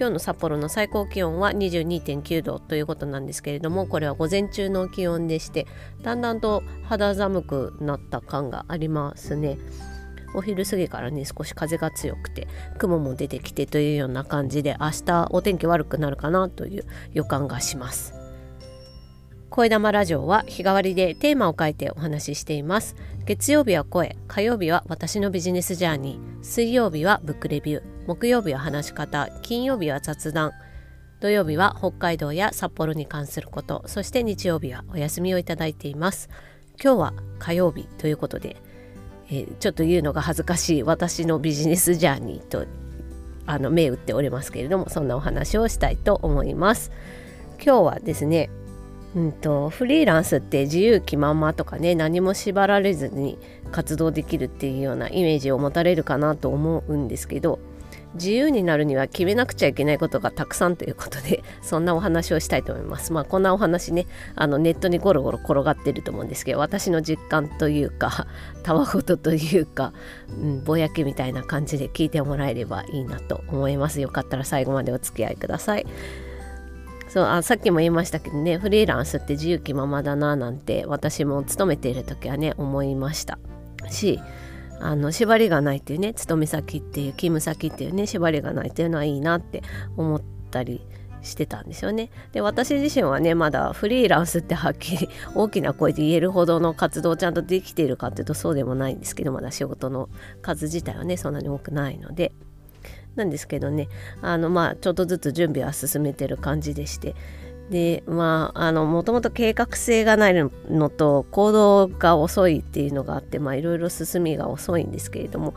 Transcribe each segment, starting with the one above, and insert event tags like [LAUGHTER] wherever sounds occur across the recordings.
今日の札幌の最高気温は22.9度ということなんですけれどもこれは午前中の気温でしてだんだんと肌寒くなった感がありますね。お昼過ぎからね少し風が強くて雲も出てきてというような感じで明日お天気悪くなるかなという予感がします声玉ラジオは日替わりでテーマを書いてお話ししています。月曜日は声火曜日は私のビジネスジャーニー。水曜日はブックレビュー。木曜日は話し方。金曜日は雑談。土曜日は北海道や札幌に関すること。そして日曜日はお休みをいただいています。今日は火曜日ということで、えー、ちょっと言うのが恥ずかしい私のビジネスジャーニーとあの銘打っておりますけれどもそんなお話をしたいと思います。今日はですねうんと、フリーランスって自由気ままとかね何も縛られずに活動できるっていうようなイメージを持たれるかなと思うんですけど自由になるには決めなくちゃいけないことがたくさんということで [LAUGHS] そんなお話をしたいと思います。まあこんなお話ねあのネットにゴロゴロ転がってると思うんですけど私の実感というか [LAUGHS] たわごとというか、うん、ぼやけみたいな感じで聞いてもらえればいいなと思います。よかったら最後までお付き合いください。そうあさっきも言いましたけどねフリーランスって自由気ままだななんて私も勤めている時はね思いましたしあの縛りがないっていうね勤め先っていう勤務先っていうね縛りがないっていうのはいいなって思ったりしてたんですよね。で私自身はねまだフリーランスってはっきり大きな声で言えるほどの活動をちゃんとできているかっていうとそうでもないんですけどまだ仕事の数自体はねそんなに多くないのでなんですけどねあのまあちょっとずつ準備は進めてる感じでしてでまああのもともと計画性がないのと行動が遅いっていうのがあってまあいろいろ進みが遅いんですけれども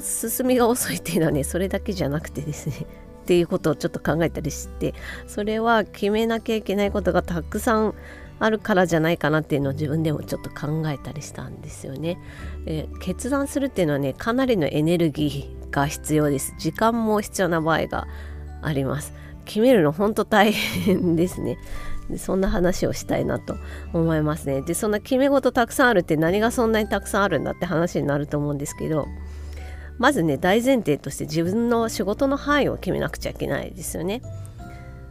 進みが遅いっていうのはねそれだけじゃなくてですねっていうことをちょっと考えたりしてそれは決めなきゃいけないことがたくさんあるからじゃないかなっていうのを自分でもちょっと考えたりしたんですよね。え決断するっていうのはねかなりのエネルギーが必要です。時間も必要な場合があります。決めるの本当大変ですね。でそんな話をしたいなと思いますね。でそんな決め事たくさんあるって何がそんなにたくさんあるんだって話になると思うんですけどまずね大前提として自分の仕事の範囲を決めなくちゃいけないですよね。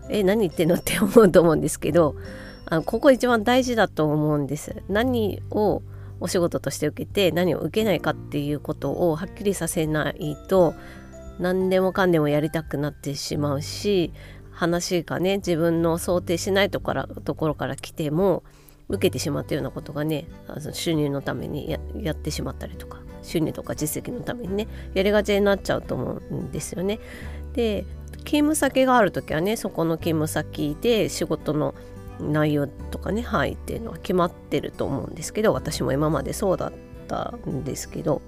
え何言ってんのって思うと思うんですけどあのここ一番大事だと思うんです。何をお仕事として受けて何を受けないかっていうことをはっきりさせないと何でもかんでもやりたくなってしまうし話がね自分の想定しないところところから来ても受けてしまったようなことがね収入のためにやってしまったりとか収入とか実績のためにねやりがちになっちゃうと思うんですよね。で勤務先がある時はねそこの勤務先で仕事の内容とかね範囲っていうのは決まってると思うんですけど私も今までそうだったんですけど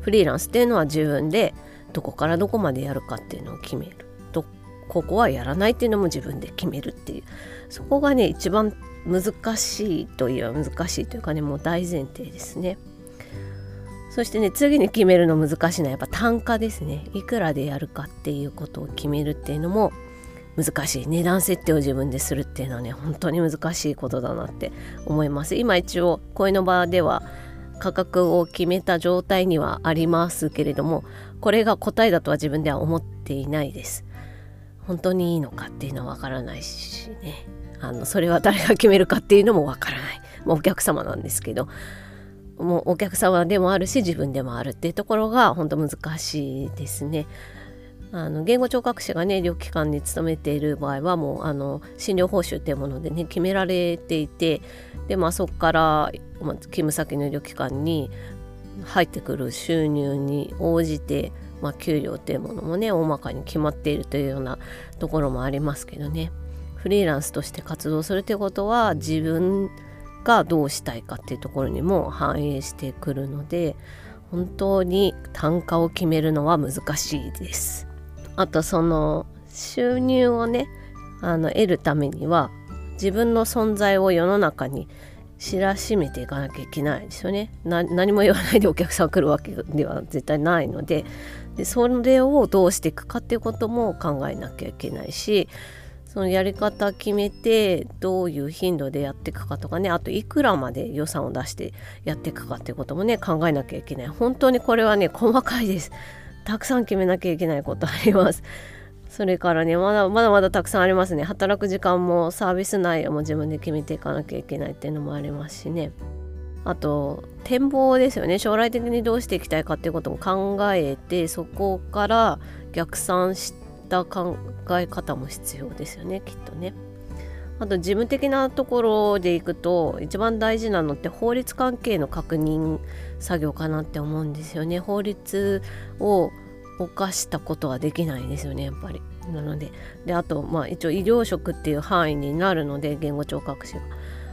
フリーランスっていうのは自分でどこからどこまでやるかっていうのを決めるとここはやらないっていうのも自分で決めるっていうそこがね一番難しいといえば難しいというかねもう大前提ですね。そしてね次に決めるの難しいのはやっぱ単価ですねいくらでやるかっていうことを決めるっていうのも難しい値段設定を自分でするっていうのはね本当に難しいことだなって思います。今一応声の場では価格を決めた状態にはありますけれどもこれが答えだとは自分では思っていないです。本当にいいのかっていうのはわからないしね。あのそれは誰が決めるかっていうのもわからない。もうお客様なんですけど。もうお客様でもあるし自分でもあるっていうところが本当難しいですね。あの言語聴覚士がね医療機関に勤めている場合はもうあの診療報酬っていうものでね決められていてでまあそこから、まあ、勤務先の医療機関に入ってくる収入に応じて、まあ、給料っていうものもね大まかに決まっているというようなところもありますけどねフリーランスとして活動するということは自分がどうしたいかっていうところにも反映してくるので本当に単価を決めるのは難しいです。あとその収入をねあの得るためには自分の存在を世の中に知らしめていかなきゃいけないですよね。何も言わないでお客さん来るわけでは絶対ないので。でそれをどうしていくかっていうことも考えなきゃいけないしそのやり方決めてどういう頻度でやっていくかとかねあといくらまで予算を出してやっていくかっていうこともね考えなきゃいけない。本当にこれはね細かいです。たくさん決めなきゃいけないことあります。それからねまだまだまだたくさんありますね。働く時間もサービス内容も自分で決めていかなきゃいけないっていうのもありますしね。あと展望ですよね。将来的にどうしていきたいかっていうことも考えてそこから逆算した考え方も必要ですよねきっとね。あと事務的なところでいくと一番大事なのって法律関係の確認作業かなって思うんですよね。法律を犯したことはできないですよねやっぱり。なのでであとまあ一応医療職っていう範囲になるので言語聴覚士が。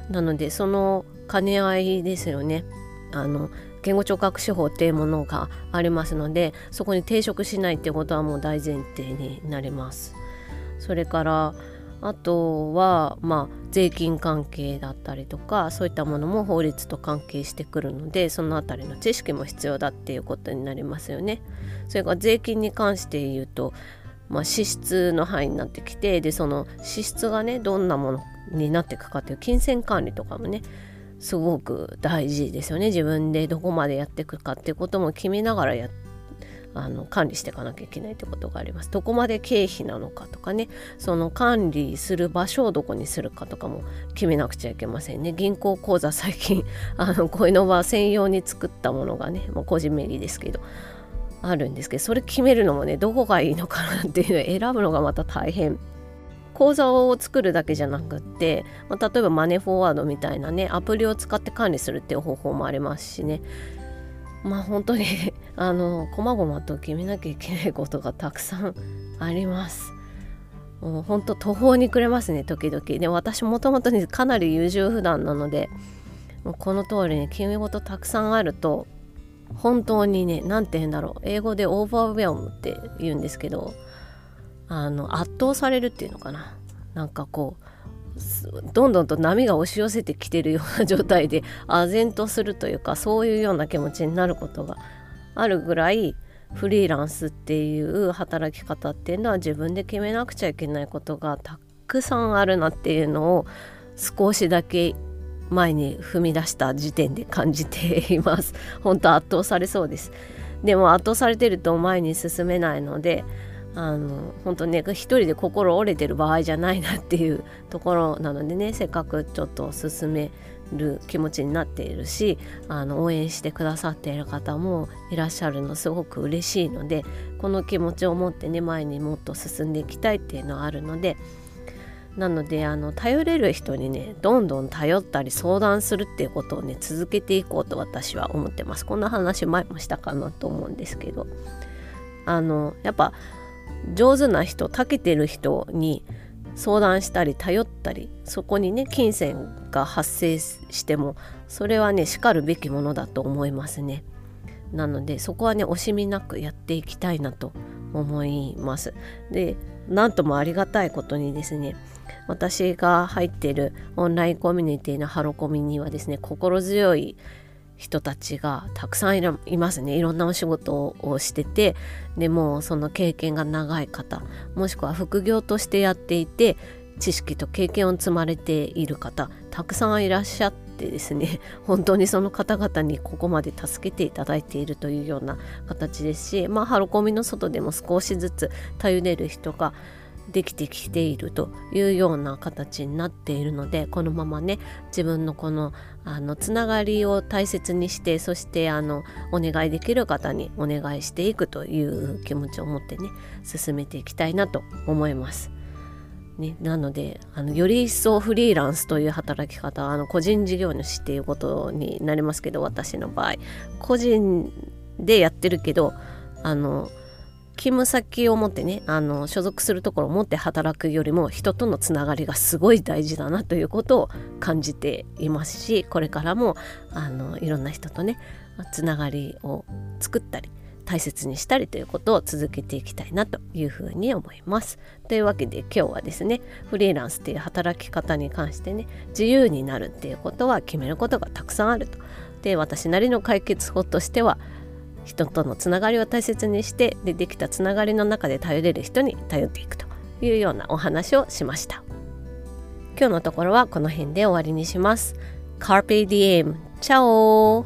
なのでその兼ね合いですよね。あの言語聴覚士法っていうものがありますのでそこに抵触しないっていうことはもう大前提になります。それからあとはまあ税金関係だったりとかそういったものも法律と関係してくるのでその辺りの知識も必要だっていうことになりますよね。それから税金に関して言うと、まあ、支出の範囲になってきてでその支出がねどんなものになっていくかっていう金銭管理とかもねすごく大事ですよね自分でどこまでやっていくかっていうことも決めながらやあの管理していかなきゃいけないってことがあります。どこまで経費なのかとかねその管理する場所をどこにするかとかも決めなくちゃいけませんね。銀行口座最近 [LAUGHS] あのこういうのは専用に作ったものがねもう個人名義ですけどあるんですけどそれ決めるのもねどこがいいのかなっていうのを選ぶのがまた大変口座を作るだけじゃなくって、まあ、例えばマネフォワードみたいなねアプリを使って管理するっていう方法もありますしねまあ本当にあの細々と決めなきゃいけないことがたくさんあります。もう本当途方に暮れますね時々。で私もともとにかなり優柔不断なのでもうこの通りに決め事たくさんあると本当にね何て言うんだろう。英語でオーバーウェルムって言うんですけどあの圧倒されるっていうのかな。なんかこうどんどんと波が押し寄せてきてるような状態で唖然とするというかそういうような気持ちになることがあるぐらいフリーランスっていう働き方っていうのは自分で決めなくちゃいけないことがたくさんあるなっていうのを少しだけ前に踏み出した時点で感じています。本当圧倒されそうです。[LAUGHS] でも圧倒されてると前に進めないのであの本当ね一人で心折れてる場合じゃないなっていうところなのでねせっかくちょっと進める気持ちになっているしあの応援してくださっている方もいらっしゃるのすごく嬉しいのでこの気持ちを持ってね前にもっと進んでいきたいっていうのはあるのでなのであの頼れる人にねどんどん頼ったり相談するっていうことをね続けていこうと私は思ってます。こんな話前もしたかなと思うんですけど。あのやっぱ上手な人長けてる人に相談したり頼ったりそこにね金銭が発生してもそれはねしかるべきものだと思いますね。なのでそこはね惜しみなくやっていきたいなと思います。でなんともありがたいことにですね私が入っているオンラインコミュニティのハロコミにはですね心強い人たちがたくさんいますね。いろんなお仕事をしててでもその経験が長い方もしくは副業としてやっていて知識と経験を積まれている方たくさんいらっしゃってですね [LAUGHS] 本当にその方々にここまで助けていただいているというような形ですしまあハロコミの外でも少しずつ頼れる人ができてきているというような形になっているのでこのままね自分のこのあのつながりを大切にしてそしてあのお願いできる方にお願いしていくという気持ちを持ってね進めていきたいなと思います。ね、なのであのより一層フリーランスという働き方あの個人事業主っていうことになりますけど私の場合個人でやってるけどあの勤務先を持ってねあの所属するところを持って働くよりも人とのつながりがすごい大事だなということを感じていますしこれからもあのいろんな人とねつながりを作ったり大切にしたりということを続けていきたいなというふうに思います。というわけで今日はですねフリーランスっていう働き方に関してね自由になるっていうことは決めることがたくさんあると。で私なりの解決法としては人とのつながりを大切にしてでできたつながりの中で頼れる人に頼っていくというようなお話をしました。今日のところはこの辺で終わりにします。Carpe Diem! チャオ